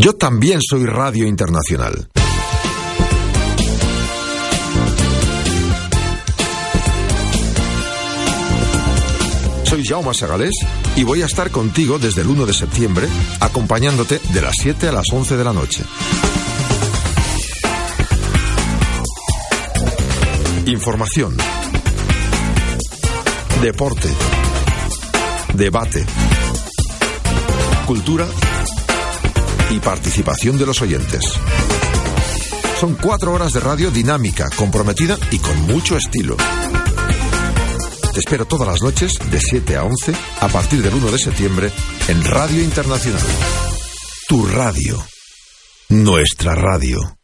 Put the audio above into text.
Yo también soy Radio Internacional. Soy Jaume Segalés y voy a estar contigo desde el 1 de septiembre, acompañándote de las 7 a las 11 de la noche. Información. Deporte. Debate. Cultura y participación de los oyentes. Son cuatro horas de radio dinámica, comprometida y con mucho estilo. Te espero todas las noches de 7 a 11 a partir del 1 de septiembre en Radio Internacional. Tu radio. Nuestra radio.